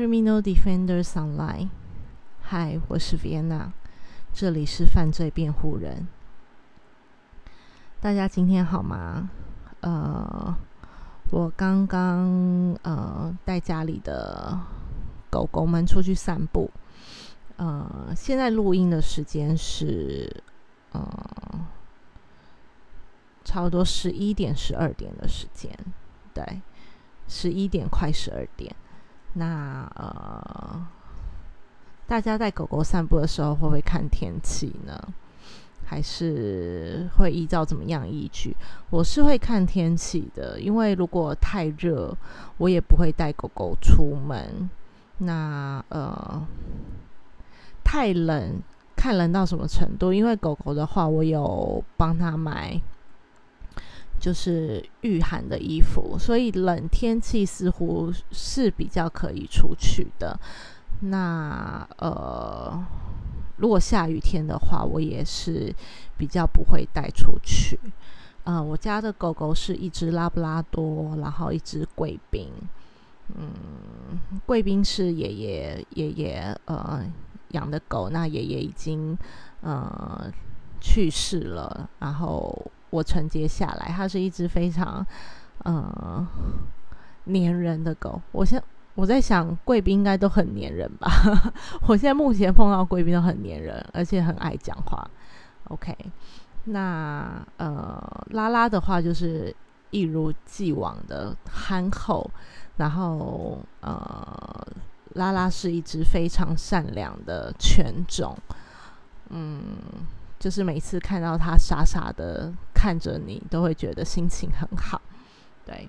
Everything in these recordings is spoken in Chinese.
Criminal Defenders Online，嗨，我是 Vienna，这里是犯罪辩护人。大家今天好吗？呃，我刚刚呃带家里的狗狗们出去散步。呃，现在录音的时间是呃差不多十一点十二点的时间，对，十一点快十二点。那呃，大家带狗狗散步的时候会不会看天气呢？还是会依照怎么样依据？我是会看天气的，因为如果太热，我也不会带狗狗出门。那呃，太冷，看冷到什么程度？因为狗狗的话，我有帮它买。就是御寒的衣服，所以冷天气似乎是比较可以出去的。那呃，如果下雨天的话，我也是比较不会带出去。呃，我家的狗狗是一只拉布拉多，然后一只贵宾。嗯，贵宾是爷爷爷爷呃养的狗，那爷爷已经呃去世了，然后。我承接下来，它是一只非常，呃，粘人的狗。我现我在想，贵宾应该都很粘人吧？我现在目前碰到贵宾都很粘人，而且很爱讲话。OK，那呃，拉拉的话就是一如既往的憨厚，然后呃，拉拉是一只非常善良的犬种，嗯。就是每次看到它傻傻的看着你，都会觉得心情很好。对，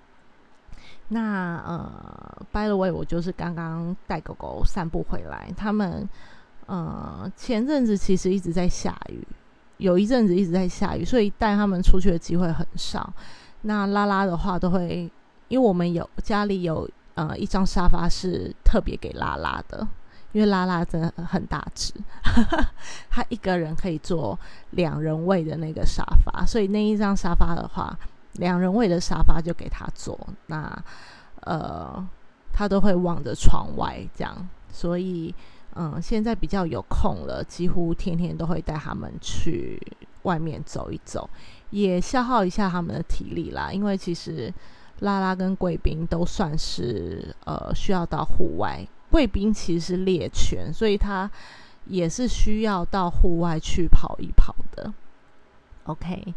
那呃，by the way，我就是刚刚带狗狗散步回来。他们呃前阵子其实一直在下雨，有一阵子一直在下雨，所以带他们出去的机会很少。那拉拉的话，都会因为我们有家里有呃一张沙发是特别给拉拉的。因为拉拉真的很大只，他一个人可以坐两人位的那个沙发，所以那一张沙发的话，两人位的沙发就给他坐。那呃，他都会望着窗外这样，所以嗯，现在比较有空了，几乎天天都会带他们去外面走一走，也消耗一下他们的体力啦。因为其实拉拉跟贵宾都算是呃需要到户外。贵宾其实是猎犬，所以它也是需要到户外去跑一跑的。OK，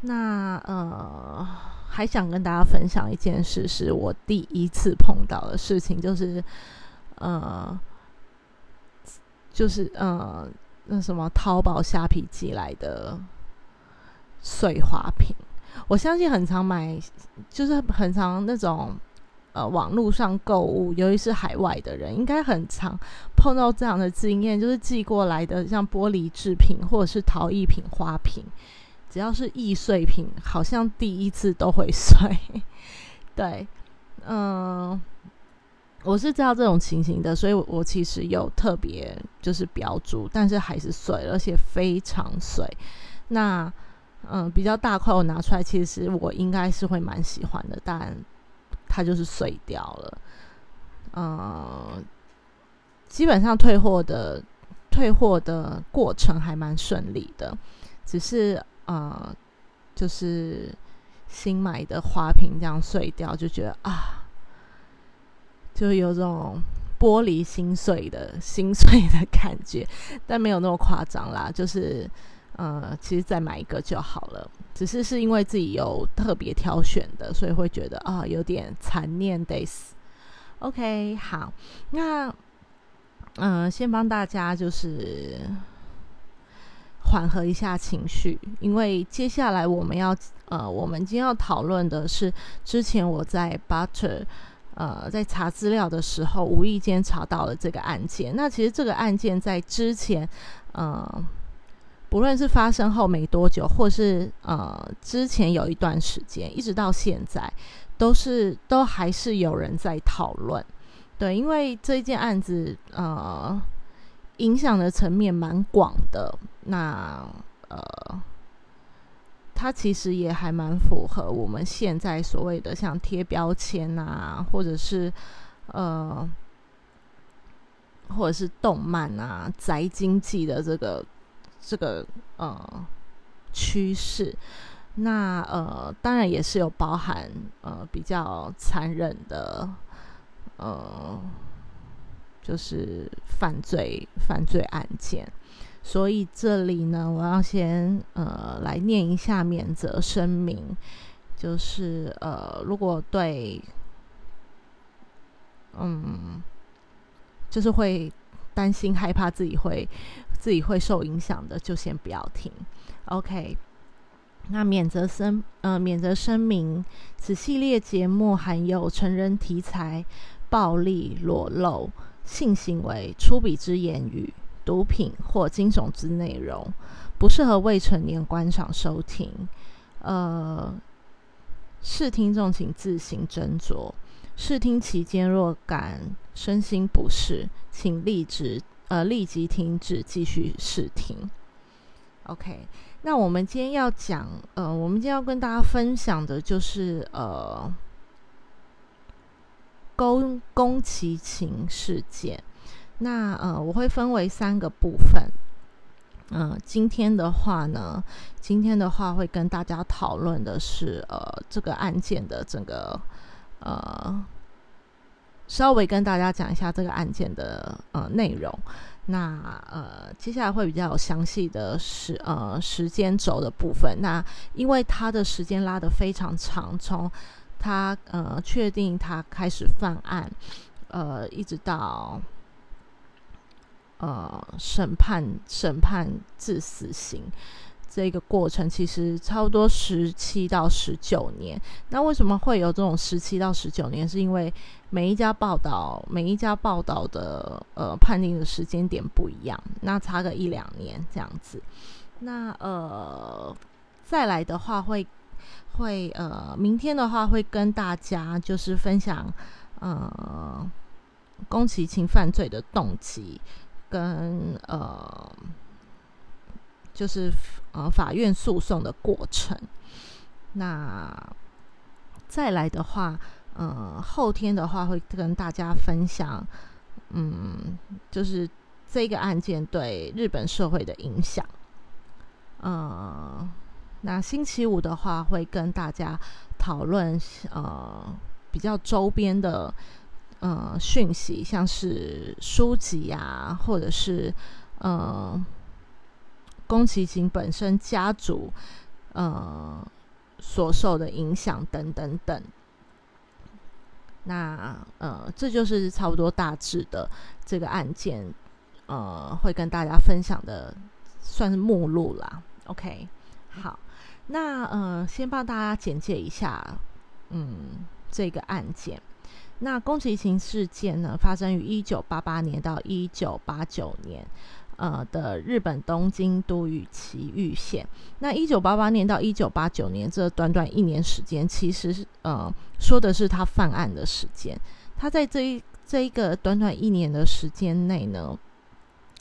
那呃，还想跟大家分享一件事，是我第一次碰到的事情，就是呃，就是呃，那什么淘宝虾皮寄来的碎花瓶。我相信很常买，就是很常那种。呃，网络上购物，尤其是海外的人，应该很常碰到这样的经验，就是寄过来的像玻璃制品或者是陶艺品、花瓶，只要是易碎品，好像第一次都会碎。对，嗯，我是知道这种情形的，所以我其实有特别就是标注，但是还是碎，而且非常碎。那嗯，比较大块我拿出来，其实我应该是会蛮喜欢的，但。它就是碎掉了，嗯，基本上退货的退货的过程还蛮顺利的，只是呃，就是新买的花瓶这样碎掉，就觉得啊，就有种玻璃心碎的心碎的感觉，但没有那么夸张啦，就是。呃，其实再买一个就好了，只是是因为自己有特别挑选的，所以会觉得啊有点残念 days。OK，好，那嗯，先帮大家就是缓和一下情绪，因为接下来我们要呃，我们今天要讨论的是之前我在 Butter 呃在查资料的时候无意间查到了这个案件。那其实这个案件在之前嗯。无论是发生后没多久，或是呃之前有一段时间，一直到现在，都是都还是有人在讨论。对，因为这件案子呃影响的层面蛮广的，那呃它其实也还蛮符合我们现在所谓的像贴标签啊，或者是呃或者是动漫啊宅经济的这个这个呃趋势。那呃，当然也是有包含呃比较残忍的呃，就是犯罪犯罪案件。所以这里呢，我要先呃来念一下免责声明，就是呃，如果对嗯，就是会担心害怕自己会自己会受影响的，就先不要听。OK。那免责声呃，免责声明：此系列节目含有成人题材、暴力、裸露、性行为、粗鄙之言语、毒品或惊悚之内容，不适合未成年观赏收听。呃，视听众请自行斟酌。视听期间若感身心不适，请立即呃立即停止继续试听。OK。那我们今天要讲，呃，我们今天要跟大家分享的就是，呃，宫宫崎勤事件。那呃，我会分为三个部分。嗯，今天的话呢，今天的话会跟大家讨论的是，呃，这个案件的整个，呃，稍微跟大家讲一下这个案件的呃内容。那呃，接下来会比较详细的时呃时间轴的部分。那因为他的时间拉得非常长，从他呃确定他开始犯案，呃，一直到呃审判审判致死刑。这个过程其实差不多十七到十九年。那为什么会有这种十七到十九年？是因为每一家报道、每一家报道的呃判定的时间点不一样，那差个一两年这样子。那呃再来的话会会呃明天的话会跟大家就是分享呃宫崎勤犯罪的动机跟呃。就是呃法院诉讼的过程。那再来的话，呃后天的话会跟大家分享，嗯，就是这个案件对日本社会的影响。呃，那星期五的话会跟大家讨论呃比较周边的呃讯息，像是书籍啊，或者是呃。宫崎勤本身家族，呃，所受的影响等等等，那呃，这就是差不多大致的这个案件，呃，会跟大家分享的，算是目录啦。OK，好，那呃，先帮大家简介一下，嗯，这个案件。那宫崎勤事件呢，发生于一九八八年到一九八九年。呃的日本东京都与埼玉县，那一九八八年到一九八九年这短短一年时间，其实是呃说的是他犯案的时间。他在这一这一个短短一年的时间内呢，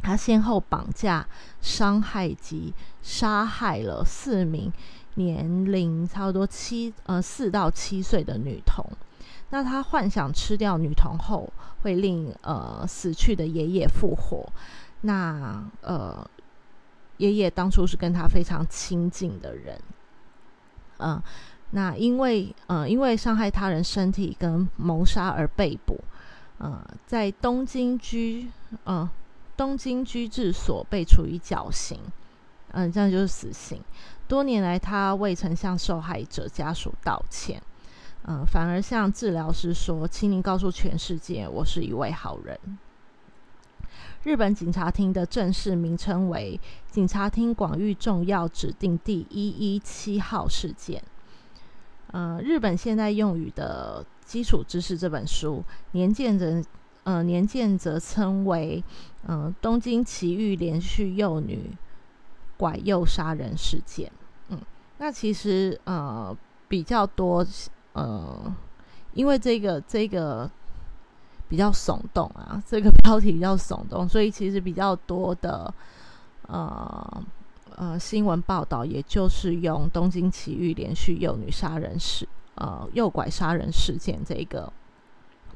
他先后绑架、伤害及杀害了四名年龄差不多七呃四到七岁的女童。那他幻想吃掉女童后，会令呃死去的爷爷复活。那呃，爷爷当初是跟他非常亲近的人，嗯，那因为呃因为伤害他人身体跟谋杀而被捕，呃，在东京居嗯东京居治所被处以绞刑，嗯，这样就是死刑。多年来，他未曾向受害者家属道歉，嗯，反而向治疗师说：“请您告诉全世界，我是一位好人。”日本警察厅的正式名称为“警察厅广域重要指定第一一七号事件”。呃，日本现代用语的基础知识这本书年鉴则呃年鉴则称为“呃东京奇遇连续幼女拐诱杀人事件”。嗯，那其实呃比较多呃，因为这个这个。比较耸动啊这个 标题比较耸动所以其实比较多的呃呃新闻报道也就是用东京奇遇连续幼女杀人事呃诱拐杀人事件这个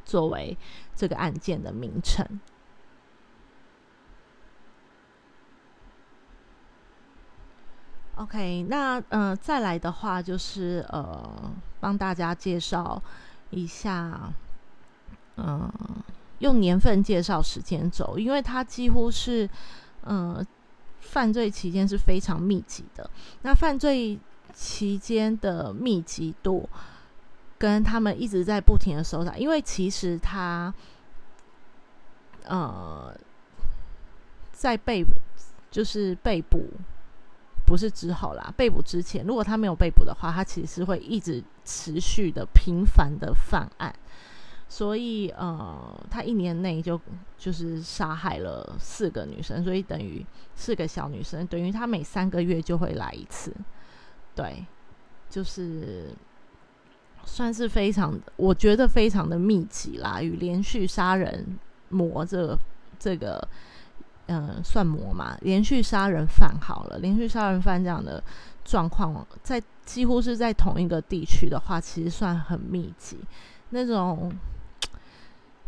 作为这个案件的名称。Ok 那呃再来的话就是呃帮大家介绍一下嗯，用年份介绍时间轴，因为它几乎是呃，犯罪期间是非常密集的。那犯罪期间的密集度跟他们一直在不停的搜查，因为其实他呃，在被就是被捕。不是之后啦，被捕之前，如果他没有被捕的话，他其实是会一直持续的频繁的犯案，所以呃，他一年内就就是杀害了四个女生，所以等于四个小女生，等于他每三个月就会来一次，对，就是算是非常，我觉得非常的密集啦，与连续杀人魔这这个。嗯，算魔嘛？连续杀人犯好了，连续杀人犯这样的状况，在几乎是在同一个地区的话，其实算很密集。那种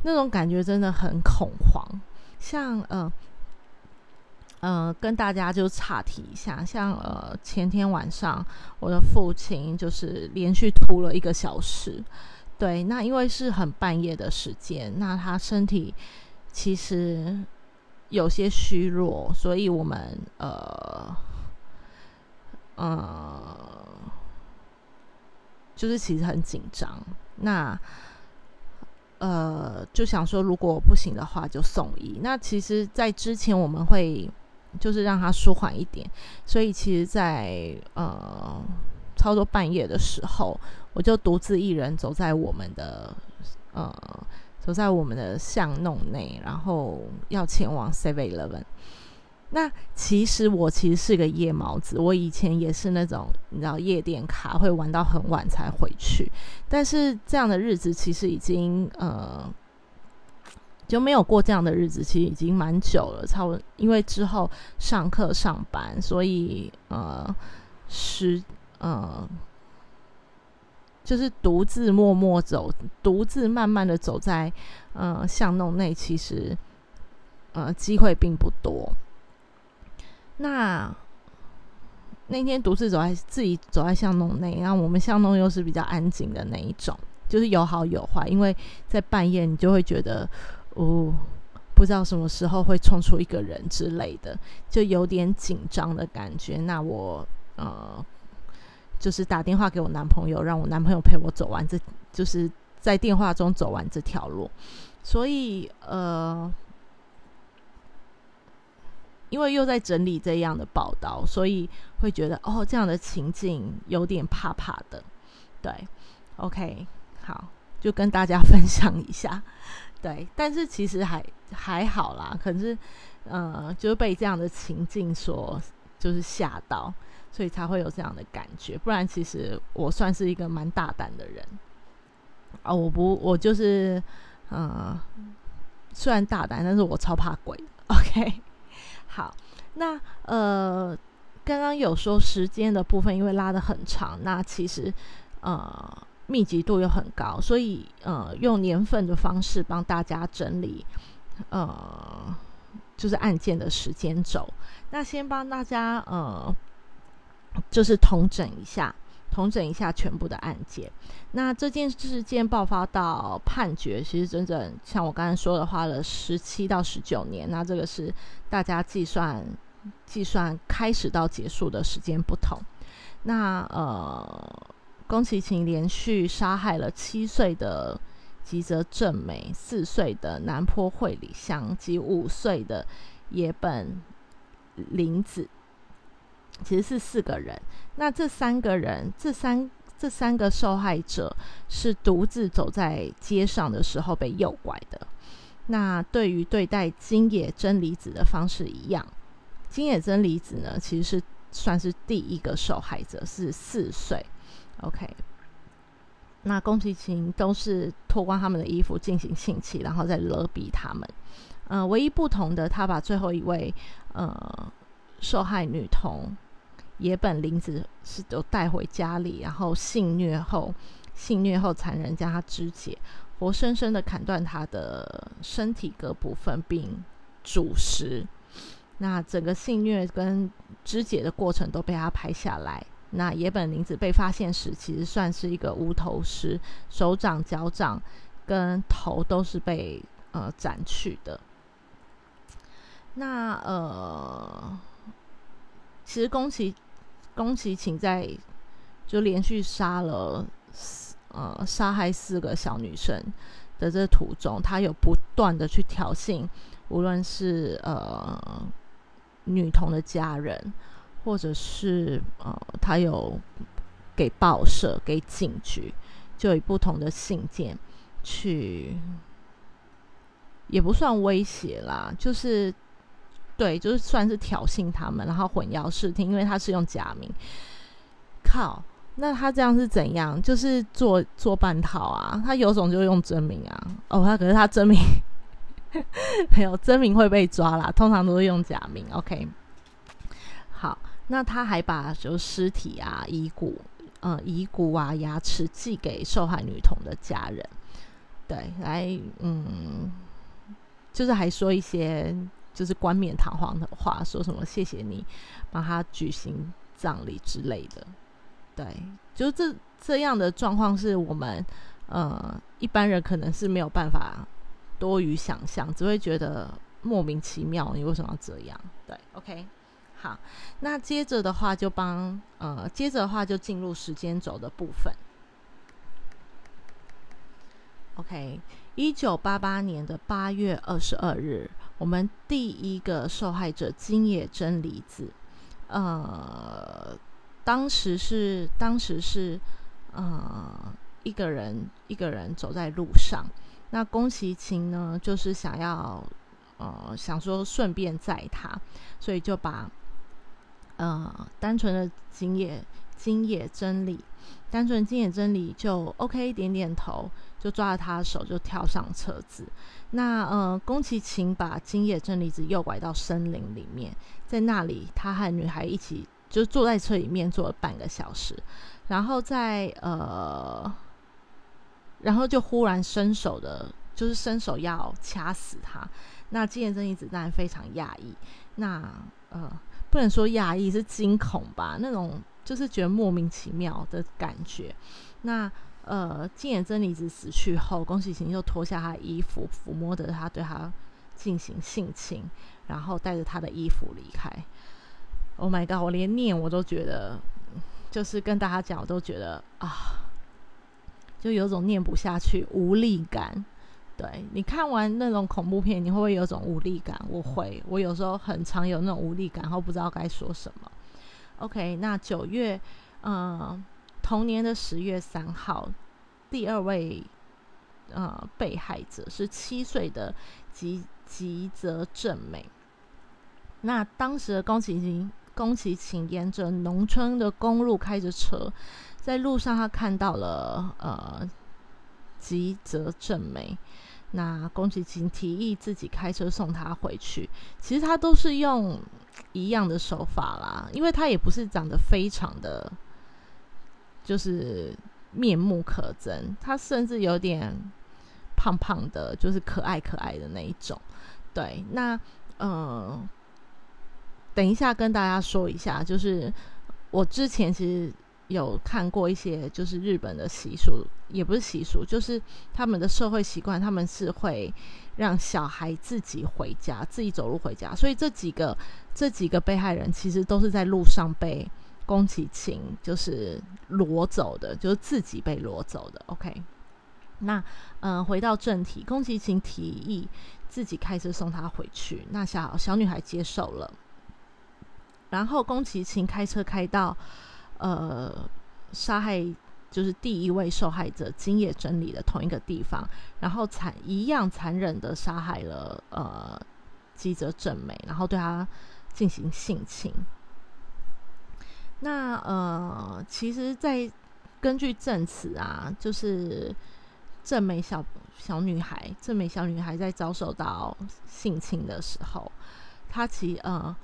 那种感觉真的很恐慌。像呃呃，跟大家就岔题一下，像呃前天晚上，我的父亲就是连续吐了一个小时。对，那因为是很半夜的时间，那他身体其实。有些虚弱，所以我们呃，呃，就是其实很紧张。那呃，就想说，如果不行的话，就送医。那其实，在之前我们会就是让他舒缓一点，所以其实，在呃，差不多半夜的时候，我就独自一人走在我们的呃。走在我们的巷弄内，然后要前往 Seven Eleven。那其实我其实是个夜猫子，我以前也是那种你知道夜店卡会玩到很晚才回去。但是这样的日子其实已经呃就没有过这样的日子，其实已经蛮久了。差不因为之后上课上班，所以呃是呃。就是独自默默走，独自慢慢的走在呃巷弄内，其实呃机会并不多。那那天独自走在自己走在巷弄内，然后我们巷弄又是比较安静的那一种，就是有好有坏，因为在半夜你就会觉得哦，不知道什么时候会冲出一个人之类的，就有点紧张的感觉。那我呃。就是打电话给我男朋友，让我男朋友陪我走完这，就是在电话中走完这条路。所以，呃，因为又在整理这样的报道，所以会觉得哦，这样的情境有点怕怕的。对，OK，好，就跟大家分享一下。对，但是其实还还好啦，可是，呃，就是被这样的情境所就是吓到。所以才会有这样的感觉，不然其实我算是一个蛮大胆的人啊！我不，我就是，嗯，虽然大胆，但是我超怕鬼。OK，好，那呃，刚刚有说时间的部分，因为拉得很长，那其实呃密集度又很高，所以呃用年份的方式帮大家整理，呃，就是案件的时间轴。那先帮大家呃。就是统整一下，统整一下全部的案件。那这件事件爆发到判决，其实整整像我刚才说的，花了十七到十九年。那这个是大家计算计算开始到结束的时间不同。那呃，宫崎勤连续杀害了七岁的吉泽正美、四岁的南坡惠里香及五岁的野本林子。其实是四个人，那这三个人，这三这三个受害者是独自走在街上的时候被诱拐的。那对于对待金野真理子的方式一样，金野真理子呢，其实是算是第一个受害者，是四岁。OK，那宫崎勤都是脱光他们的衣服进行性侵，然后再勒逼他们。嗯，唯一不同的，他把最后一位呃受害女童。野本玲子是都带回家里，然后性虐后，性虐后残忍将她肢解，活生生的砍断她的身体各部分并煮食。那整个性虐跟肢解的过程都被他拍下来。那野本玲子被发现时，其实算是一个无头尸，手掌、脚掌跟头都是被呃斩去的。那呃，其实宫崎宫崎勤在就连续杀了呃杀害四个小女生的这途中，他有不断的去挑衅，无论是呃女童的家人。或者是呃，他有给报社、给警局，就以不同的信件去，也不算威胁啦，就是对，就是算是挑衅他们，然后混淆视听，因为他是用假名。靠，那他这样是怎样？就是做做半套啊？他有种就用真名啊？哦，他可是他真名 没有真名会被抓啦，通常都是用假名。OK，好。那他还把就尸体啊、遗骨、呃、遗骨啊、牙齿寄给受害女童的家人，对，来，嗯，就是还说一些就是冠冕堂皇的话，说什么谢谢你帮他举行葬礼之类的，对，就这这样的状况是我们呃一般人可能是没有办法多余想象，只会觉得莫名其妙，你为什么要这样？对，OK。好，那接着的话就帮呃，接着的话就进入时间轴的部分。OK，一九八八年的八月二十二日，我们第一个受害者金野真理子，呃，当时是当时是呃一个人一个人走在路上，那宫崎勤呢就是想要呃想说顺便载他，所以就把。呃，单纯的金野金野真理，单纯金野真理就 OK，点点头，就抓着他的手就跳上车子。那呃，宫崎勤把金野真理子诱拐到森林里面，在那里他和女孩一起就坐在车里面坐了半个小时，然后在呃，然后就忽然伸手的，就是伸手要掐死他。那金野真理子当然非常讶异，那呃。不能说讶异，是惊恐吧？那种就是觉得莫名其妙的感觉。那呃，金眼真理子死去后，宫崎勤又脱下他衣服，抚摸着他，对他进行性侵，然后带着他的衣服离开。Oh my god！我连念我都觉得，就是跟大家讲，我都觉得啊，就有种念不下去，无力感。对你看完那种恐怖片，你会不会有种无力感？我会，我有时候很常有那种无力感，然后不知道该说什么。OK，那九月，嗯，同年的十月三号，第二位呃被害者是七岁的吉吉泽正美。那当时的宫崎勤，宫崎勤沿着农村的公路开着车，在路上他看到了呃吉泽正美。那宫崎勤提议自己开车送他回去，其实他都是用一样的手法啦，因为他也不是长得非常的，就是面目可憎，他甚至有点胖胖的，就是可爱可爱的那一种。对，那嗯，等一下跟大家说一下，就是我之前其实。有看过一些，就是日本的习俗，也不是习俗，就是他们的社会习惯，他们是会让小孩自己回家，自己走路回家。所以这几个这几个被害人，其实都是在路上被宫崎勤就是裸走的，就是自己被裸走的。OK，那嗯，回到正题，宫崎勤提议自己开车送她回去，那小小女孩接受了，然后宫崎勤开车开到。呃，杀害就是第一位受害者金野真理的同一个地方，然后残一样残忍的杀害了呃基泽正美，然后对他进行性侵。那呃，其实，在根据证词啊，就是正美小小女孩，正美小女孩在遭受到性侵的时候，她其呃。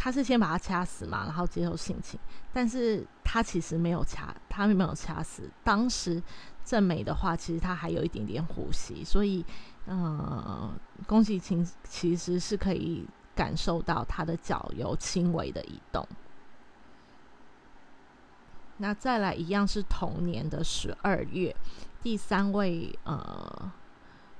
她是先把他掐死嘛，然后接受性侵，但是她其实没有掐，她没有掐死。当时正美的话，其实她还有一点点呼吸，所以，呃，宫崎勤其实是可以感受到她的脚有轻微的移动。那再来一样是同年的十二月，第三位呃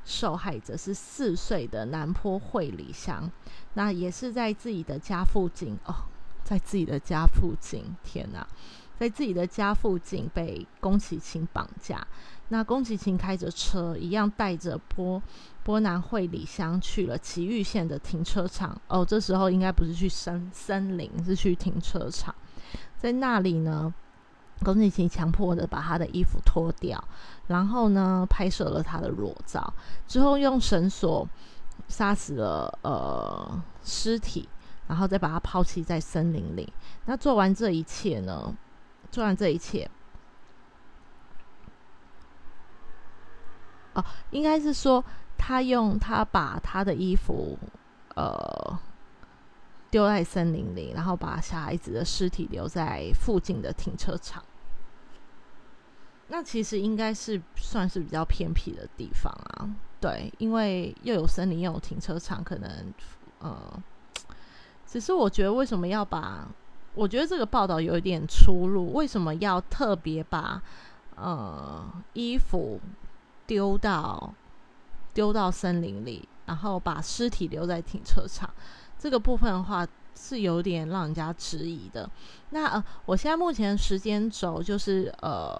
受害者是四岁的南坡惠里香，那也是在自己的家附近哦，在自己的家附近，天哪，在自己的家附近被宫崎勤绑架。那宫崎勤开着车，一样带着波波南惠里香去了岐玉县的停车场。哦，这时候应该不是去森森林，是去停车场，在那里呢。宫崎勤强迫的把他的衣服脱掉，然后呢，拍摄了他的裸照，之后用绳索杀死了呃尸体，然后再把他抛弃在森林里。那做完这一切呢？做完这一切，哦，应该是说他用他把他的衣服呃。丢在森林里，然后把小孩子的尸体留在附近的停车场。那其实应该是算是比较偏僻的地方啊，对，因为又有森林又有停车场，可能呃，只是我觉得为什么要把？我觉得这个报道有一点出入，为什么要特别把呃衣服丢到丢到森林里，然后把尸体留在停车场？这个部分的话是有点让人家质疑的。那呃，我现在目前时间轴就是呃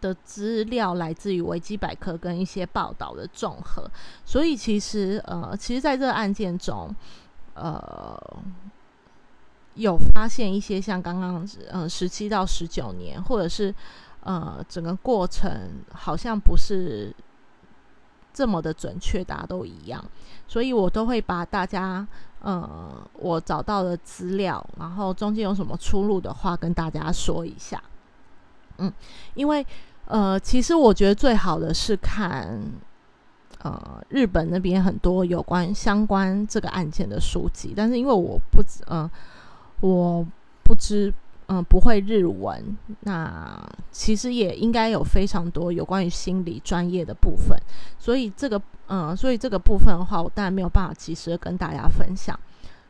的资料来自于维基百科跟一些报道的综合，所以其实呃，其实在这个案件中，呃，有发现一些像刚刚嗯十七到十九年，或者是呃整个过程好像不是。这么的准确，大家都一样，所以我都会把大家呃我找到的资料，然后中间有什么出入的话，跟大家说一下。嗯，因为呃，其实我觉得最好的是看呃日本那边很多有关相关这个案件的书籍，但是因为我不嗯我不知。嗯，不会日文，那其实也应该有非常多有关于心理专业的部分，所以这个，嗯，所以这个部分的话，我当然没有办法及时跟大家分享。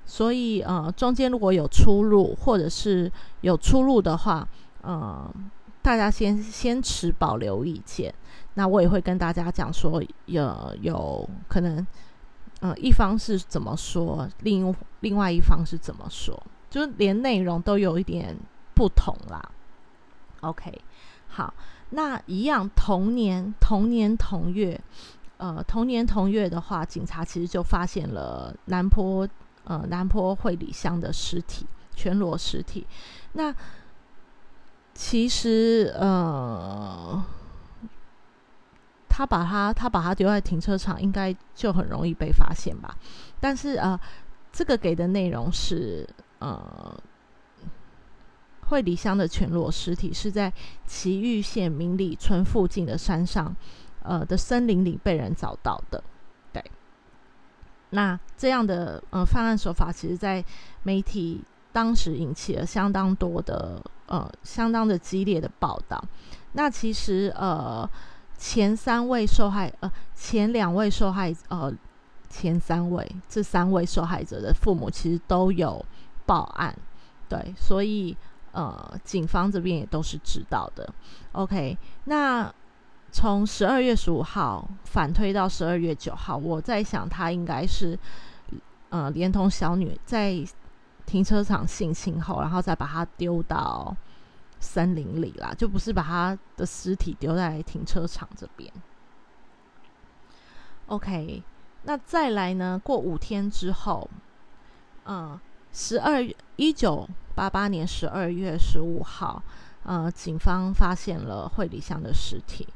所以，呃，中间如果有出入，或者是有出入的话，嗯，大家先先持保留意见。那我也会跟大家讲说，有有可能，嗯，一方是怎么说，另另外一方是怎么说。就是连内容都有一点不同啦。OK，好，那一样同年同年同月，呃，同年同月的话，警察其实就发现了南坡呃南坡会里香的尸体，全裸尸体。那其实呃，他把他他把他丢在停车场，应该就很容易被发现吧？但是呃，这个给的内容是。呃，惠里香的全裸尸体是在岐玉县明里村附近的山上，呃的森林里被人找到的。对，那这样的呃犯案手法，其实在媒体当时引起了相当多的呃相当的激烈的报道。那其实呃前三位受害呃前两位受害呃前三位这三位受害者的父母其实都有。报案，对，所以呃，警方这边也都是知道的。OK，那从十二月十五号反推到十二月九号，我在想他应该是呃，连同小女在停车场性侵后，然后再把她丢到森林里啦，就不是把她的尸体丢在停车场这边。OK，那再来呢？过五天之后，嗯。十二一九八八年十二月十五号，呃，警方发现了惠里香的尸体。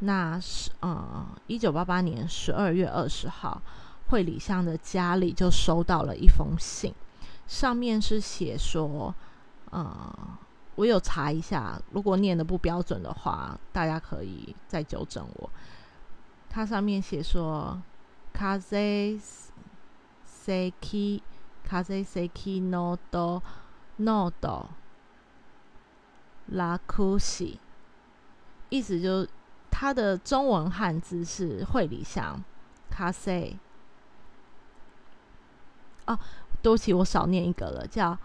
那是呃，一九八八年十二月二十号，惠里香的家里就收到了一封信，上面是写说，呃，我有查一下，如果念的不标准的话，大家可以再纠正我。它上面写说，Kaze Seki。卡塞塞基诺多诺多拉库西，意思就它的中文汉字是惠里香卡塞哦，对不起，我少念一个了，叫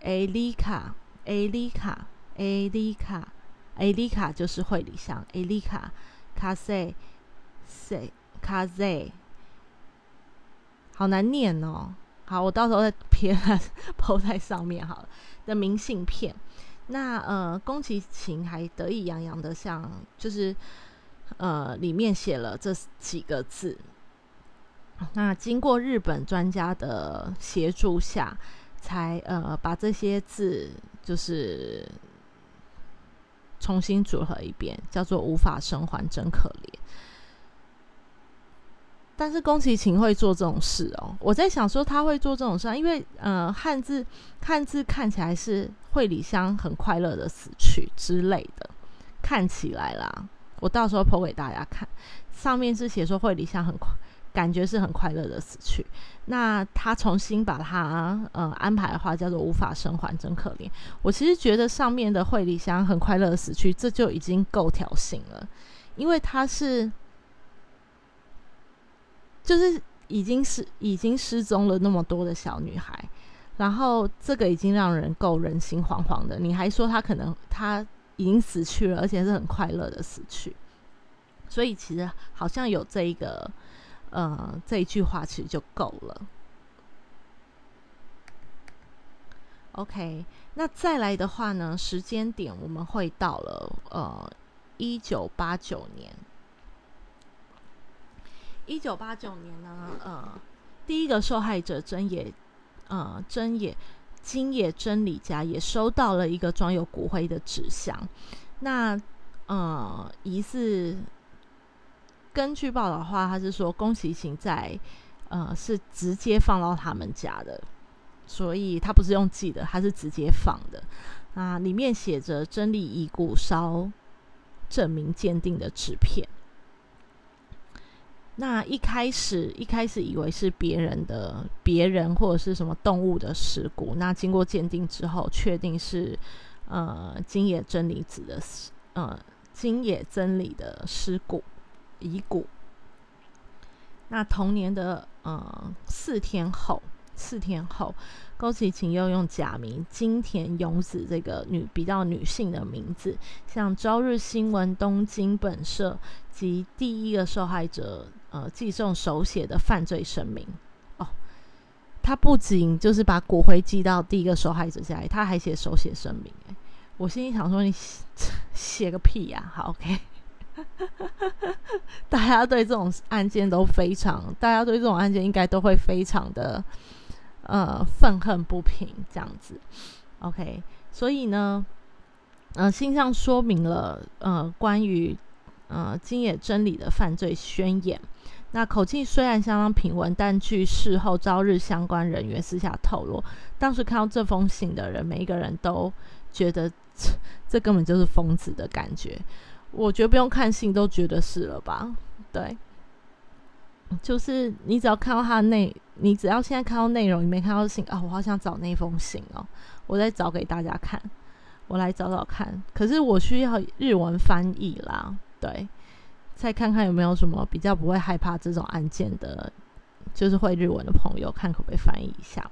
艾丽卡，艾丽卡，艾丽卡，艾丽卡就是惠理香，艾丽卡卡塞塞卡塞，好难念哦。好，我到时候再贴在 铺在上面好了的明信片。那呃，宫崎勤还得意洋洋的，像就是呃，里面写了这几个字。那经过日本专家的协助下，才呃把这些字就是重新组合一遍，叫做“无法生还，真可怜”。但是宫崎勤会做这种事哦，我在想说他会做这种事，因为呃汉字汉字看起来是惠里香很快乐的死去之类的，看起来啦，我到时候剖给大家看，上面是写说惠里香很快，感觉是很快乐的死去。那他重新把它呃安排的话，叫做无法生还，真可怜。我其实觉得上面的惠里香很快乐的死去，这就已经够挑衅了，因为他是。就是已经是已经失踪了那么多的小女孩，然后这个已经让人够人心惶惶的。你还说她可能她已经死去了，而且是很快乐的死去，所以其实好像有这一个呃这一句话其实就够了。OK，那再来的话呢，时间点我们会到了呃一九八九年。一九八九年呢，呃，第一个受害者真野，呃，真野金野真理家也收到了一个装有骨灰的纸箱。那呃，疑似根据报道的话，他是说宫崎行在呃是直接放到他们家的，所以他不是用寄的，他是直接放的。啊，里面写着真理遗骨烧证明鉴定的纸片。那一开始一开始以为是别人的别人或者是什么动物的尸骨，那经过鉴定之后，确定是呃金野真理子的呃金野真理的尸骨遗骨。那同年的呃四天后，四天后，宫崎勤又用假名金田勇子这个女比较女性的名字，向朝日新闻、东京本社及第一个受害者。呃，寄送手写的犯罪声明哦，他不仅就是把骨灰寄到第一个受害者家里，他还写手写声明。我心里想说，你写个屁呀！好，OK，大家对这种案件都非常，大家对这种案件应该都会非常的呃愤恨不平，这样子。OK，所以呢，呃，信上说明了呃关于呃金野真理的犯罪宣言。那口气虽然相当平稳，但据事后朝日相关人员私下透露，当时看到这封信的人，每一个人都觉得这这根本就是疯子的感觉。我觉得不用看信都觉得是了吧？对，就是你只要看到他的内，你只要现在看到内容，你没看到信啊，我好想找那封信哦，我再找给大家看，我来找找看。可是我需要日文翻译啦，对。再看看有没有什么比较不会害怕这种案件的，就是会日文的朋友，看可不可以翻译一下。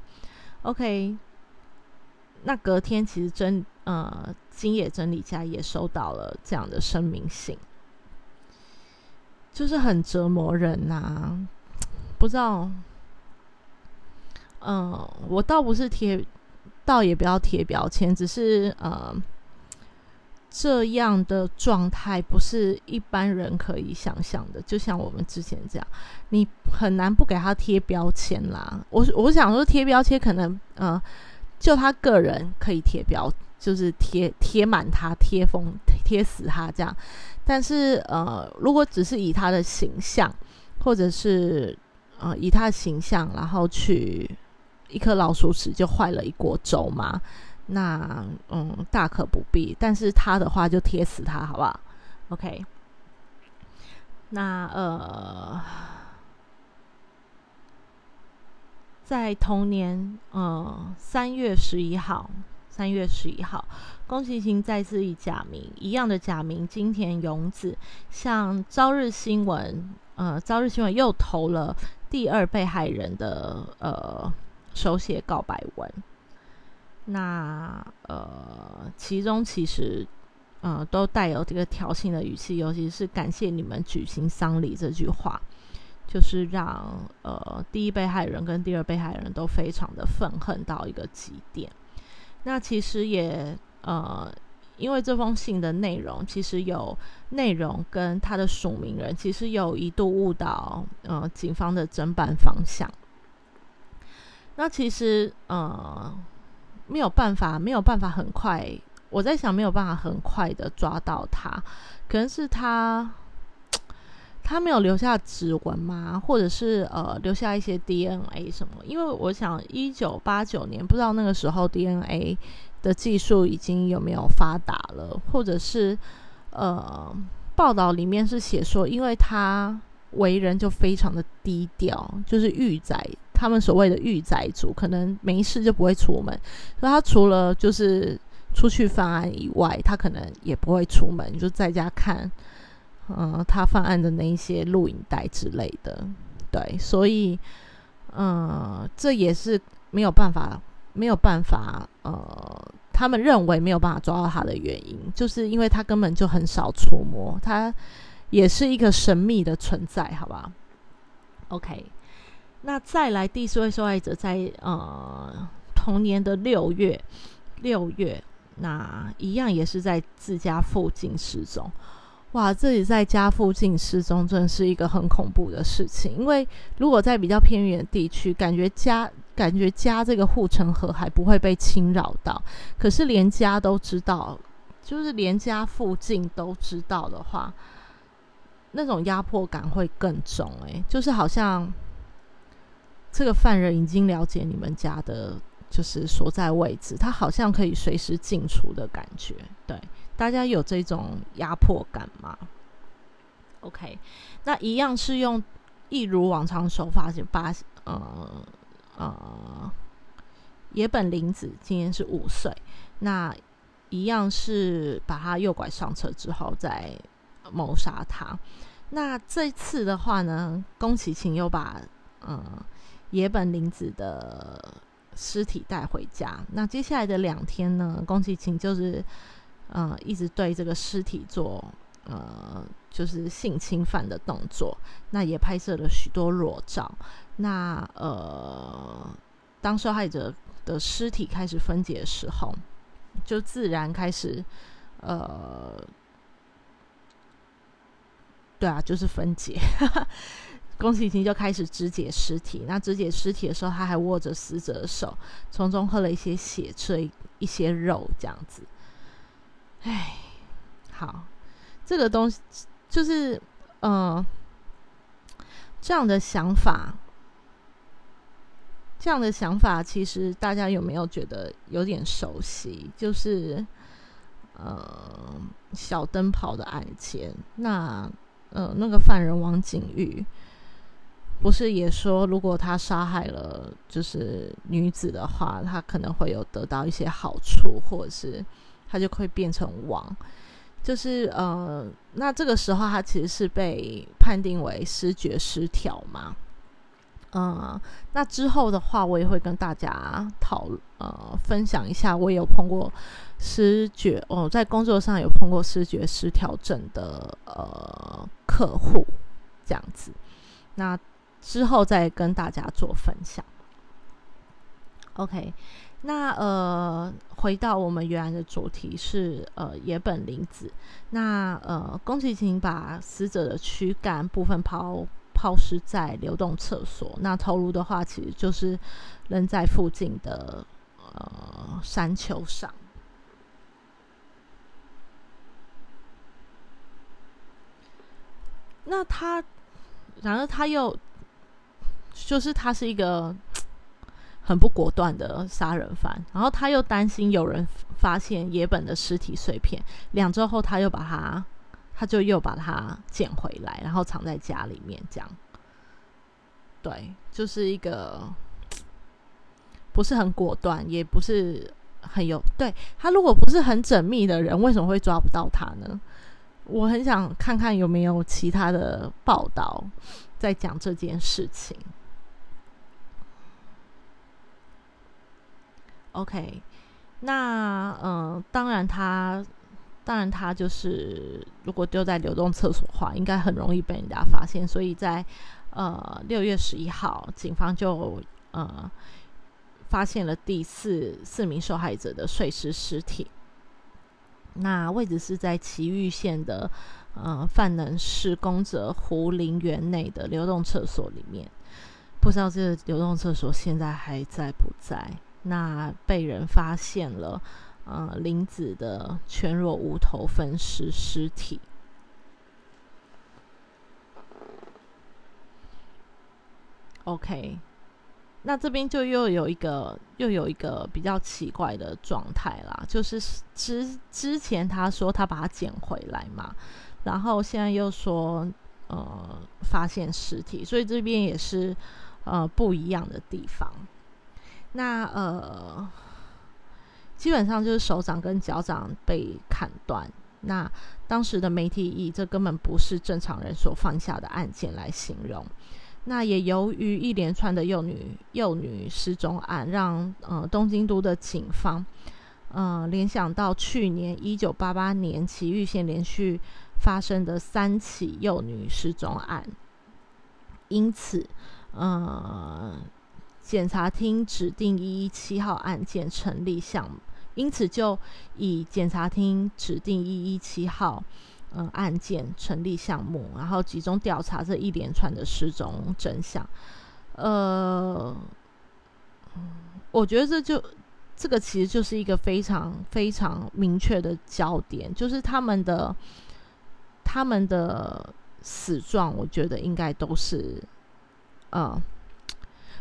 OK，那隔天其实真呃金野真理家也收到了这样的声明信，就是很折磨人呐。不知道，嗯，我倒不是贴，倒也不要贴标签，只是呃。这样的状态不是一般人可以想象的，就像我们之前这样，你很难不给他贴标签啦。我我想说贴标签可能，呃，就他个人可以贴标，就是贴贴满他，贴封贴死他这样。但是呃，如果只是以他的形象，或者是呃以他的形象，然后去一颗老鼠屎就坏了一锅粥嘛？那嗯，大可不必。但是他的话就贴死他，好不好？OK。那呃，在同年呃三月十一号，三月十一号，宫崎勤再次以假名一样的假名金田勇子向朝日新闻呃朝日新闻又投了第二被害人的呃手写告白文。那呃，其中其实呃都带有这个挑衅的语气，尤其是感谢你们举行丧礼这句话，就是让呃第一被害人跟第二被害人都非常的愤恨到一个极点。那其实也呃，因为这封信的内容，其实有内容跟他的署名人，其实有一度误导呃警方的侦办方向。那其实呃没有办法，没有办法很快，我在想没有办法很快的抓到他，可能是他 他没有留下指纹吗？或者是呃留下一些 DNA 什么？因为我想一九八九年，不知道那个时候 DNA 的技术已经有没有发达了，或者是呃报道里面是写说，因为他为人就非常的低调，就是御宅。他们所谓的御宅族，可能没事就不会出门。所以他除了就是出去犯案以外，他可能也不会出门，就在家看，嗯，他犯案的那一些录影带之类的。对，所以，嗯，这也是没有办法，没有办法，呃，他们认为没有办法抓到他的原因，就是因为他根本就很少出没，他也是一个神秘的存在，好吧？OK。那再来第四位受害者，在呃同年的六月，六月那一样也是在自家附近失踪。哇，自己在家附近失踪，真是一个很恐怖的事情。因为如果在比较偏远地区，感觉家感觉家这个护城河还不会被侵扰到，可是连家都知道，就是连家附近都知道的话，那种压迫感会更重。诶，就是好像。这个犯人已经了解你们家的，就是所在位置，他好像可以随时进出的感觉。对，大家有这种压迫感吗？OK，那一样是用一如往常手法，就把呃呃野本林子今年是五岁，那一样是把他诱拐上车之后再谋杀他。那这次的话呢，宫崎勤又把嗯。野本玲子的尸体带回家。那接下来的两天呢，宫崎勤就是，呃，一直对这个尸体做，呃，就是性侵犯的动作。那也拍摄了许多裸照。那呃，当受害者的尸体开始分解的时候，就自然开始，呃，对啊，就是分解。宫崎勤就开始肢解尸体。那肢解尸体的时候，他还握着死者的手，从中喝了一些血，吃了一些肉，这样子。唉，好，这个东西就是，嗯，这样的想法，这样的想法，其实大家有没有觉得有点熟悉？就是，呃，小灯泡的案件，那，呃，那个犯人王景玉。不是也说，如果他杀害了就是女子的话，他可能会有得到一些好处，或者是他就会变成王。就是呃，那这个时候他其实是被判定为失觉失调嘛。嗯，那之后的话，我也会跟大家讨呃分享一下，我也有碰过失觉哦，在工作上有碰过失觉失调症的呃客户这样子。那之后再跟大家做分享。OK，那呃，回到我们原来的主题是呃野本林子。那呃，宫崎勤把死者的躯干部分抛抛尸在流动厕所。那头颅的话，其实就是扔在附近的呃山丘上。那他，然而他又。就是他是一个 很不果断的杀人犯，然后他又担心有人发现野本的尸体碎片，两周后他又把他，他就又把它捡回来，然后藏在家里面，这样，对，就是一个 不是很果断，也不是很有，对他如果不是很缜密的人，为什么会抓不到他呢？我很想看看有没有其他的报道在讲这件事情。OK，那嗯，当然他，当然他就是如果丢在流动厕所的话，应该很容易被人家发现，所以在呃六月十一号，警方就呃发现了第四四名受害者的碎尸尸体。那位置是在奇玉县的呃范能施工者湖林园内的流动厕所里面，不知道这个流动厕所现在还在不在？那被人发现了，呃，林子的全裸无头分尸尸体。OK，那这边就又有一个又有一个比较奇怪的状态啦，就是之之前他说他把它捡回来嘛，然后现在又说呃发现尸体，所以这边也是呃不一样的地方。那呃，基本上就是手掌跟脚掌被砍断。那当时的媒体以这根本不是正常人所犯下的案件来形容。那也由于一连串的幼女幼女失踪案，让呃东京都的警方呃联想到去年一九八八年埼玉县连续发生的三起幼女失踪案，因此呃。检察厅指定一一七号案件成立项目，因此就以检察厅指定一一七号嗯案件成立项目，然后集中调查这一连串的失踪真相。呃，我觉得这就这个其实就是一个非常非常明确的焦点，就是他们的他们的死状，我觉得应该都是嗯。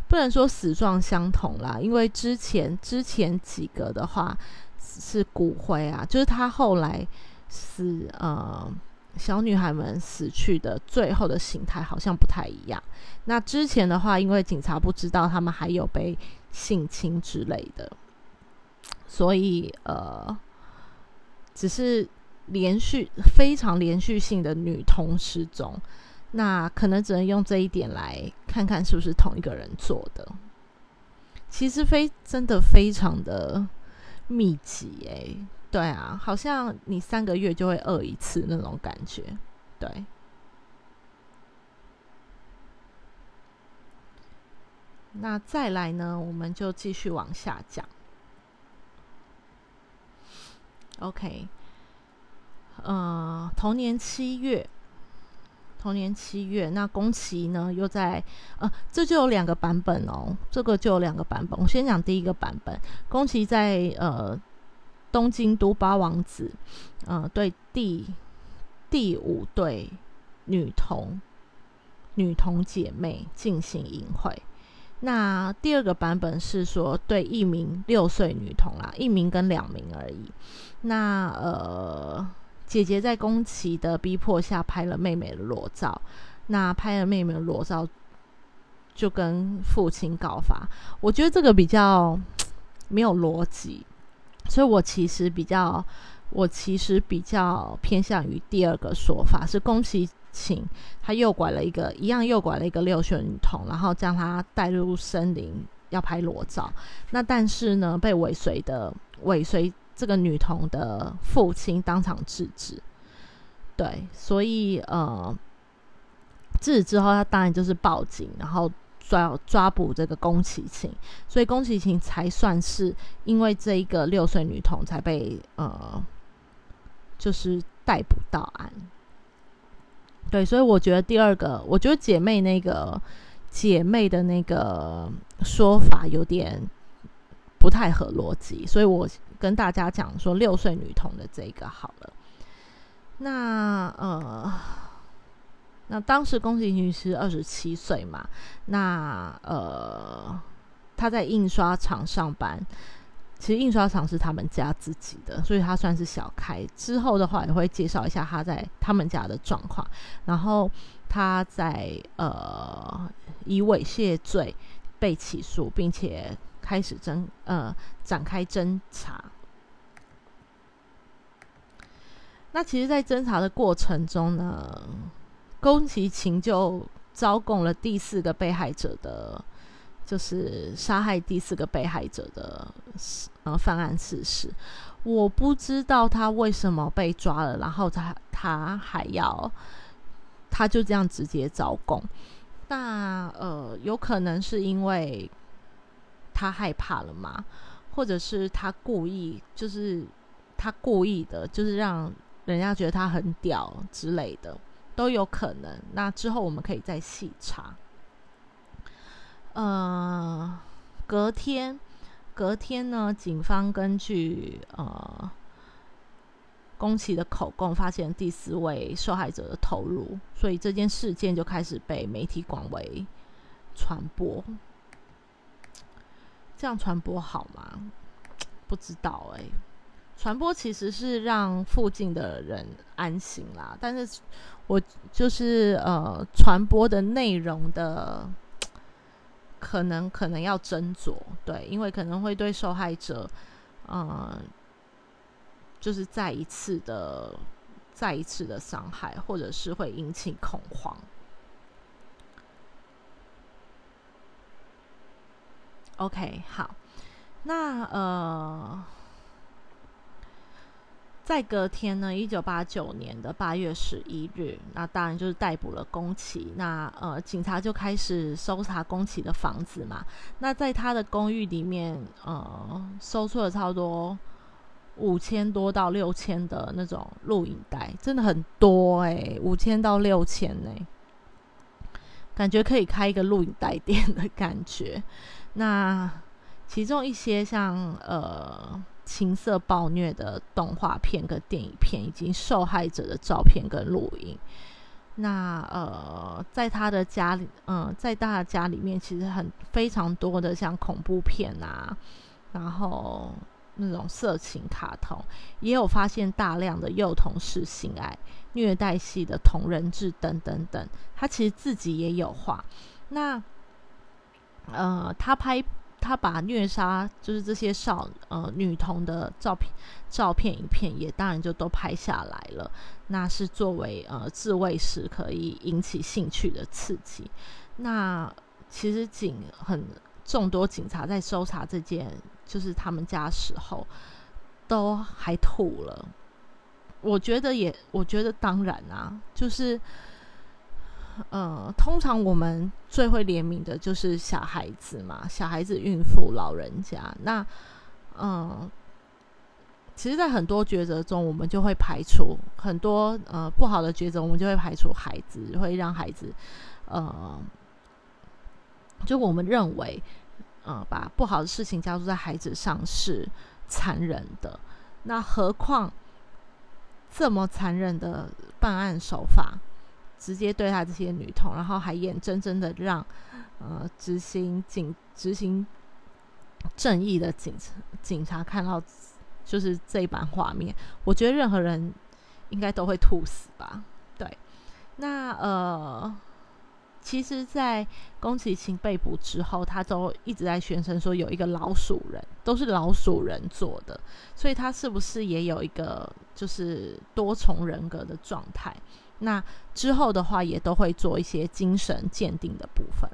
不能说死状相同啦，因为之前之前几个的话是骨灰啊，就是他后来死呃小女孩们死去的最后的形态好像不太一样。那之前的话，因为警察不知道他们还有被性侵之类的，所以呃只是连续非常连续性的女童失踪。那可能只能用这一点来看看是不是同一个人做的。其实非真的非常的密集诶，对啊，好像你三个月就会饿一次那种感觉。对，那再来呢，我们就继续往下讲。OK，呃，同年七月。同年七月，那宫崎呢又在呃，这就有两个版本哦。这个就有两个版本。我先讲第一个版本，宫崎在呃东京都八王子，呃对第第五对女童女童姐妹进行淫秽。那第二个版本是说对一名六岁女童啦，一名跟两名而已。那呃。姐姐在宫崎的逼迫下拍了妹妹的裸照，那拍了妹妹的裸照，就跟父亲告发。我觉得这个比较没有逻辑，所以我其实比较，我其实比较偏向于第二个说法，是宫崎勤他诱拐了一个一样诱拐了一个六岁女童，然后将她带入森林要拍裸照。那但是呢，被尾随的尾随。这个女童的父亲当场制止，对，所以呃，制止之后，他当然就是报警，然后抓抓捕这个宫崎勤，所以宫崎勤才算是因为这一个六岁女童才被呃，就是逮捕到案。对，所以我觉得第二个，我觉得姐妹那个姐妹的那个说法有点不太合逻辑，所以我。跟大家讲说六岁女童的这个好了，那呃，那当时宫崎骏是二十七岁嘛，那呃，他在印刷厂上班，其实印刷厂是他们家自己的，所以他算是小开。之后的话也会介绍一下他在他们家的状况，然后他在呃以猥亵罪被起诉，并且。开始侦呃展开侦查，那其实，在侦查的过程中呢，宫崎勤就招供了第四个被害者的就是杀害第四个被害者的呃犯案事实。我不知道他为什么被抓了，然后他他还要他就这样直接招供。那呃，有可能是因为他害怕了吗？或者是他故意，就是他故意的，就是让人家觉得他很屌之类的，都有可能。那之后我们可以再细查。呃，隔天。隔天呢，警方根据呃宫崎的口供，发现第四位受害者的头颅，所以这件事件就开始被媒体广为传播。这样传播好吗？不知道哎。传播其实是让附近的人安心啦，但是我就是呃传播的内容的。可能可能要斟酌，对，因为可能会对受害者，嗯，就是再一次的、再一次的伤害，或者是会引起恐慌。OK，好，那呃。在隔天呢，一九八九年的八月十一日，那当然就是逮捕了宫崎。那呃，警察就开始搜查宫崎的房子嘛。那在他的公寓里面，呃，搜出了差不多五千多到六千的那种录影带，真的很多哎，五千到六千呢，感觉可以开一个录影带店的感觉。那其中一些像呃。情色暴虐的动画片跟电影片，以及受害者的照片跟录音。那呃，在他的家里，嗯，在他的家里面，其实很非常多的像恐怖片啊，然后那种色情卡通，也有发现大量的幼童式性爱、虐待系的同人志等等等。他其实自己也有画。那呃，他拍。他把虐杀就是这些少呃女童的照片、照片、影片也当然就都拍下来了。那是作为呃自卫时可以引起兴趣的刺激。那其实警很众多警察在搜查这件就是他们家时候，都还吐了。我觉得也，我觉得当然啊，就是。呃，通常我们最会怜悯的就是小孩子嘛，小孩子、孕妇、老人家。那，嗯，其实，在很多抉择中，我们就会排除很多呃不好的抉择，我们就会排除孩子，会让孩子，呃，就我们认为，呃，把不好的事情加注在孩子上是残忍的。那何况这么残忍的办案手法？直接对他这些女童，然后还眼睁睁的让，呃，执行警执行正义的警警察看到，就是这一版画面，我觉得任何人应该都会吐死吧。对，那呃，其实，在宫崎勤被捕之后，他都一直在宣称说有一个老鼠人，都是老鼠人做的，所以他是不是也有一个就是多重人格的状态？那之后的话，也都会做一些精神鉴定的部分。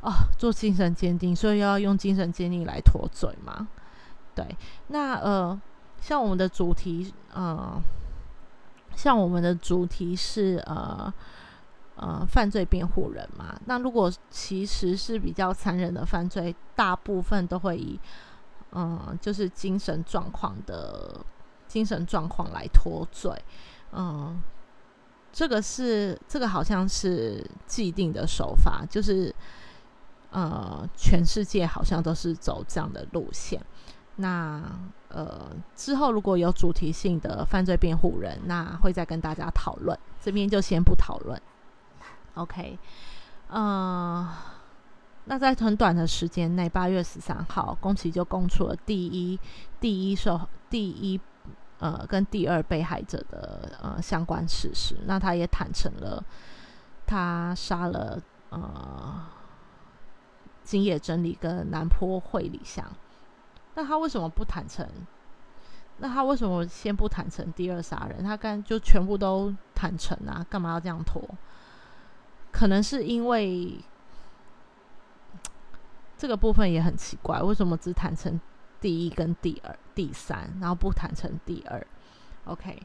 哦，做精神鉴定，所以要用精神鉴定来脱罪吗？对，那呃，像我们的主题，呃，像我们的主题是呃呃犯罪辩护人嘛。那如果其实是比较残忍的犯罪，大部分都会以嗯，就是精神状况的精神状况来脱罪。嗯，这个是这个好像是既定的手法，就是呃，全世界好像都是走这样的路线。那呃，之后如果有主题性的犯罪辩护人，那会再跟大家讨论。这边就先不讨论。OK，嗯，那在很短的时间内，八月十三号，宫崎就供出了第一第一受第一。呃，跟第二被害者的呃相关事实，那他也坦诚了，他杀了呃金野真理跟南坡惠里香。那他为什么不坦诚？那他为什么先不坦诚第二杀人？他干就全部都坦诚啊？干嘛要这样拖？可能是因为 这个部分也很奇怪，为什么只坦诚第一跟第二、第三，然后不谈成第二？OK，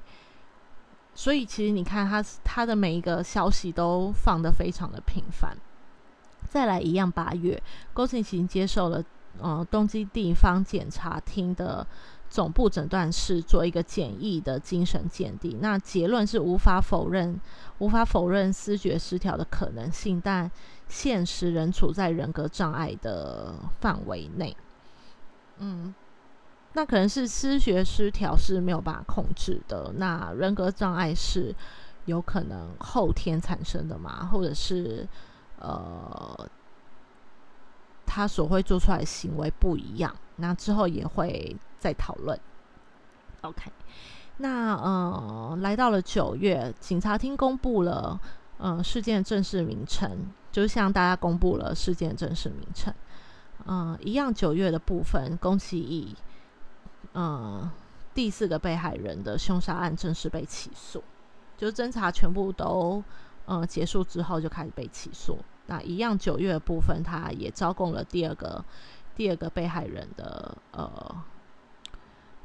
所以其实你看他他的每一个消息都放得非常的频繁。再来一样，八月，宫崎勤接受了呃东京地方检察厅的总部诊断室做一个简易的精神鉴定，那结论是无法否认无法否认思觉失调的可能性，但现实仍处在人格障碍的范围内。嗯，那可能是失学失调是没有办法控制的，那人格障碍是有可能后天产生的嘛，或者是？呃，他所会做出来的行为不一样，那之后也会再讨论。OK，那呃，来到了九月，警察厅公布了呃事件正式名称，就向大家公布了事件正式名称。嗯，一样九月的部分，宫崎以嗯第四个被害人的凶杀案正式被起诉，就是侦查全部都。呃，结束之后就开始被起诉。那一样九月的部分，他也招供了第二个第二个被害人的呃，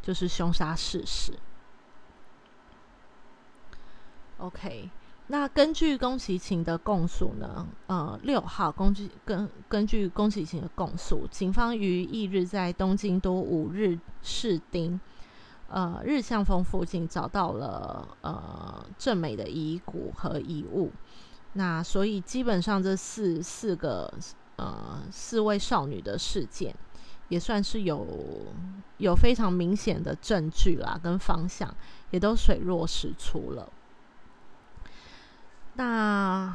就是凶杀事实。OK，那根据宫崎勤的供述呢，呃，六号根据根根据宫崎勤的供述，警方于翌日在东京都五日市町。呃，日向峰附近找到了呃正美的遗骨和遗物，那所以基本上这四四个呃四位少女的事件，也算是有有非常明显的证据啦，跟方向也都水落石出了。那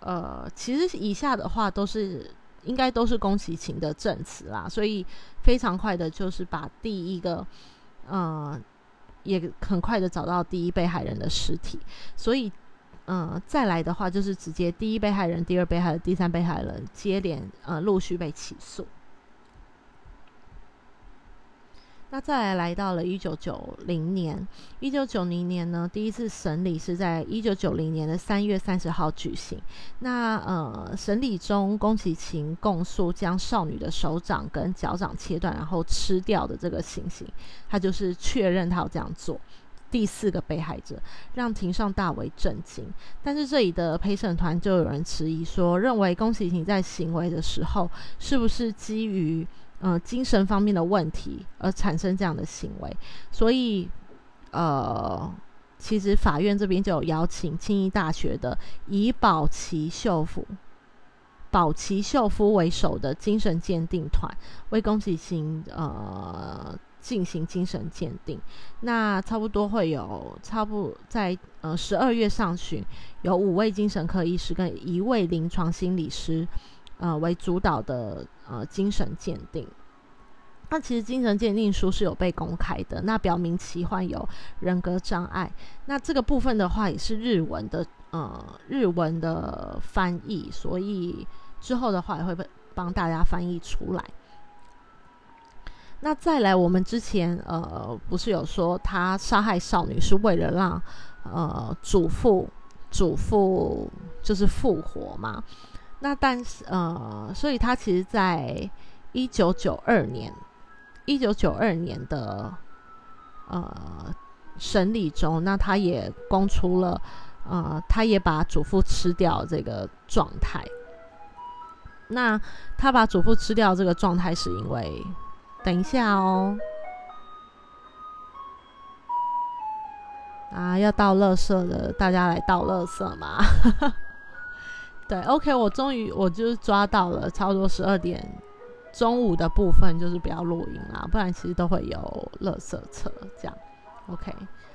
呃，其实以下的话都是应该都是宫崎勤的证词啦，所以非常快的就是把第一个。嗯，也很快的找到第一被害人的尸体，所以，嗯，再来的话就是直接第一被害人、第二被害人、第三被害人接连呃陆续被起诉。那再来来到了一九九零年，一九九零年呢，第一次审理是在一九九零年的三月三十号举行。那呃，审理中，宫崎勤供述将少女的手掌跟脚掌切断，然后吃掉的这个情形，他就是确认他有这样做。第四个被害者让庭上大为震惊，但是这里的陪审团就有人质疑说，认为宫崎勤在行为的时候是不是基于。呃，精神方面的问题而产生这样的行为，所以呃，其实法院这边就有邀请清义大学的以保崎秀夫、保崎秀夫为首的精神鉴定团为宫崎行呃进行精神鉴定。那差不多会有差不多在呃十二月上旬，有五位精神科医师跟一位临床心理师。呃，为主导的呃精神鉴定，那其实精神鉴定书是有被公开的，那表明其患有人格障碍。那这个部分的话，也是日文的呃日文的翻译，所以之后的话也会帮大家翻译出来。那再来，我们之前呃不是有说他杀害少女是为了让呃祖父祖父就是复活吗？那但是呃，所以他其实在一九九二年，一九九二年的呃审理中，那他也供出了呃，他也把祖父吃掉这个状态。那他把祖父吃掉这个状态，是因为等一下哦，啊，要倒垃圾的，大家来倒垃圾嘛。对，OK，我终于我就是抓到了，差不多十二点中午的部分就是不要录音啦，不然其实都会有垃圾车这样。OK，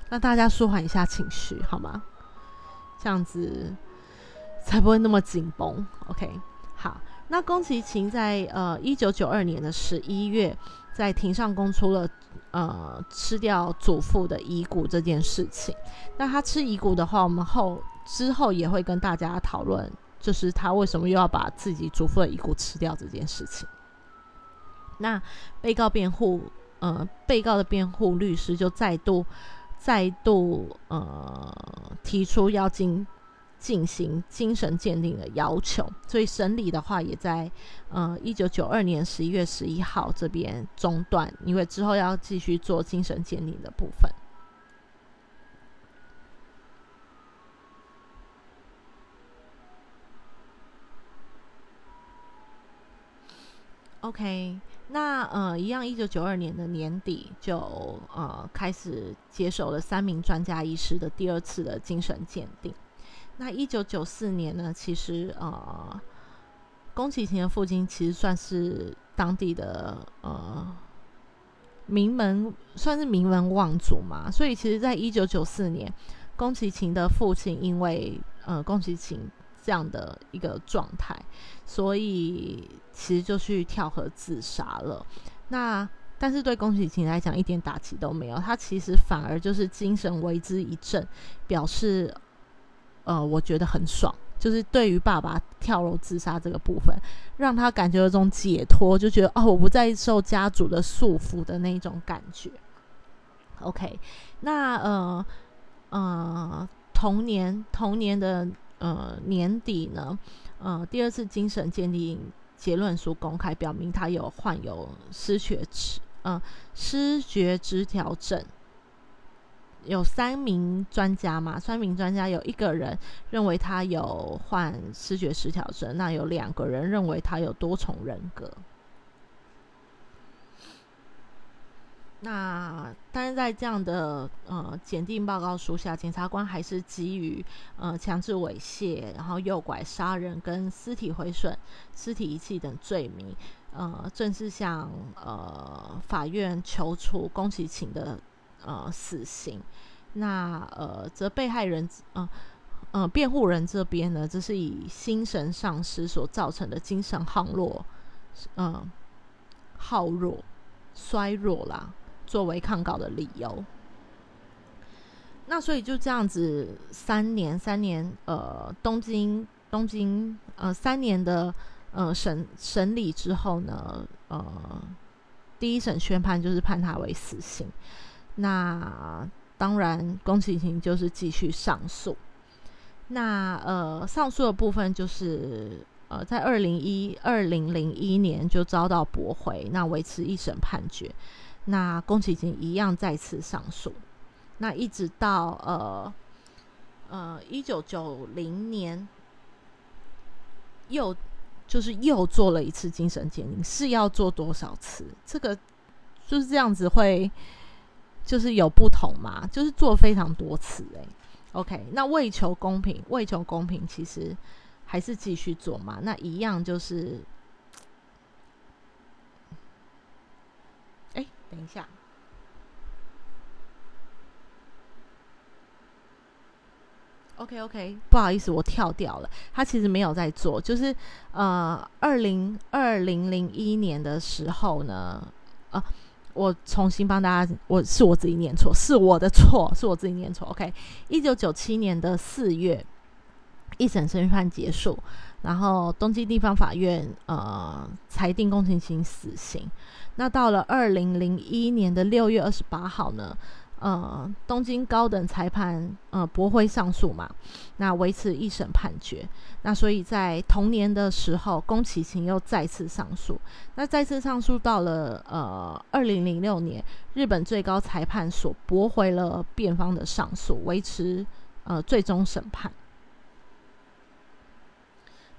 那大家舒缓一下情绪好吗？这样子才不会那么紧绷。OK，好，那宫崎勤在呃一九九二年的十一月在庭上供出了呃吃掉祖父的遗骨这件事情。那他吃遗骨的话，我们后之后也会跟大家讨论。就是他为什么又要把自己祖父的遗骨吃掉这件事情？那被告辩护，呃，被告的辩护律师就再度、再度呃提出要进进行精神鉴定的要求，所以审理的话也在呃一九九二年十一月十一号这边中断，因为之后要继续做精神鉴定的部分。OK，那呃一样，一九九二年的年底就呃开始接受了三名专家医师的第二次的精神鉴定。那一九九四年呢，其实呃，宫崎勤的父亲其实算是当地的呃名门，算是名门望族嘛。所以其实，在一九九四年，宫崎勤的父亲因为呃宫崎勤这样的一个状态，所以其实就去跳河自杀了。那但是对宫崎勤来讲，一点打击都没有，他其实反而就是精神为之一振，表示。呃，我觉得很爽，就是对于爸爸跳楼自杀这个部分，让他感觉有种解脱，就觉得哦，我不再受家族的束缚的那种感觉。OK，那呃呃，童年童年的呃年底呢，呃，第二次精神鉴定结论书公开，表明他有患有失觉失嗯失觉失调症。有三名专家嘛？三名专家有一个人认为他有患失觉失调症，那有两个人认为他有多重人格。那但是在这样的呃检定报告书下，检察官还是基于呃强制猥亵、然后诱拐、杀人跟尸体毁损、尸体遗弃等罪名，呃正式向呃法院求处宫崎勤的。呃，死刑。那呃，则被害人，呃呃，辩护人这边呢，这是以心神丧失所造成的精神耗弱，嗯，耗弱、衰弱啦，作为抗告的理由。那所以就这样子，三年，三年，呃，东京，东京，呃，三年的呃审审理之后呢，呃，第一审宣判就是判他为死刑。那当然，宫崎勤就是继续上诉。那呃，上诉的部分就是呃，在二零一二零零一年就遭到驳回，那维持一审判决。那宫崎骏一样再次上诉。那一直到呃呃一九九零年，又就是又做了一次精神鉴定，是要做多少次？这个就是这样子会。就是有不同嘛，就是做非常多次诶。OK，那为求公平，为求公平，其实还是继续做嘛。那一样就是，哎，等一下，OK OK，不好意思，我跳掉了。他其实没有在做，就是呃，二零二零零一年的时候呢，啊。我重新帮大家，我是我自己念错，是我的错，是我自己念错。OK，一九九七年的四月，一审宣判结束，然后东京地方法院呃裁定宫崎勤死刑。那到了二零零一年的六月二十八号呢？呃，东京高等裁判呃驳回上诉嘛，那维持一审判决。那所以在同年的时候，宫崎勤又再次上诉。那再次上诉到了呃二零零六年，日本最高裁判所驳回了辩方的上诉，维持呃最终审判。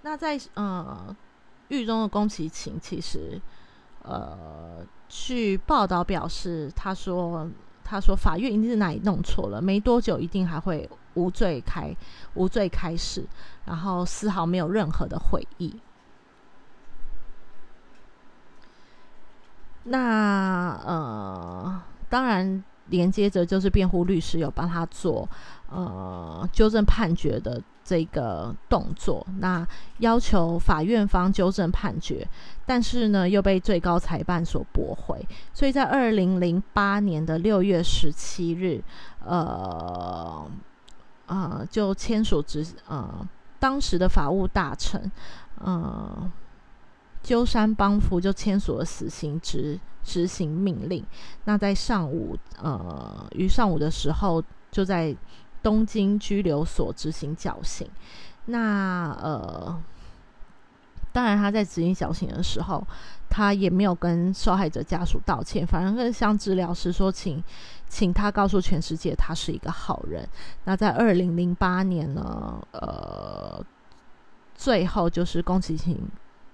那在呃狱中的宫崎勤其实呃据报道表示，他说。他说：“法院一定是哪里弄错了，没多久一定还会无罪开无罪开始，然后丝毫没有任何的悔意。那呃，当然连接着就是辩护律师有帮他做呃纠正判决的。”这个动作，那要求法院方纠正判决，但是呢又被最高裁判所驳回，所以在二零零八年的六月十七日，呃，呃，就签署执呃当时的法务大臣，呃，鸠山邦夫就签署了死刑执执行命令。那在上午，呃，于上午的时候就在。东京拘留所执行绞刑。那呃，当然他在执行绞刑的时候，他也没有跟受害者家属道歉，反而跟向治疗师说，请请他告诉全世界他是一个好人。那在二零零八年呢，呃，最后就是宫崎勤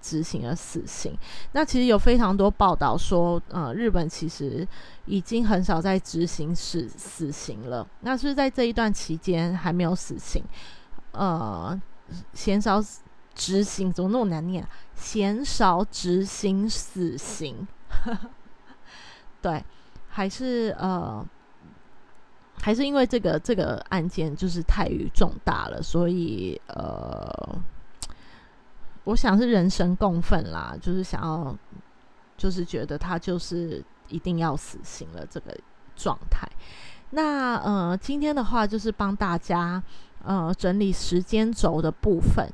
执行了死刑。那其实有非常多报道说，呃，日本其实已经很少在执行死死刑了。那是在这一段期间还没有死刑。呃，嫌少执行怎么那么难念？嫌少执行死刑，对，还是呃，还是因为这个这个案件就是太于重大了，所以呃，我想是人神共愤啦，就是想要，就是觉得他就是一定要死刑了这个状态。那呃，今天的话就是帮大家。呃，整理时间轴的部分，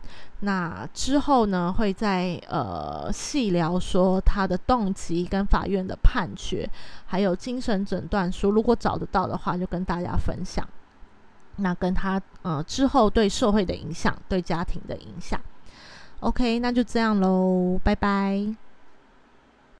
那之后呢，会再呃细聊说他的动机跟法院的判决，还有精神诊断书，如果找得到的话，就跟大家分享。那跟他呃之后对社会的影响，对家庭的影响。OK，那就这样喽，拜拜。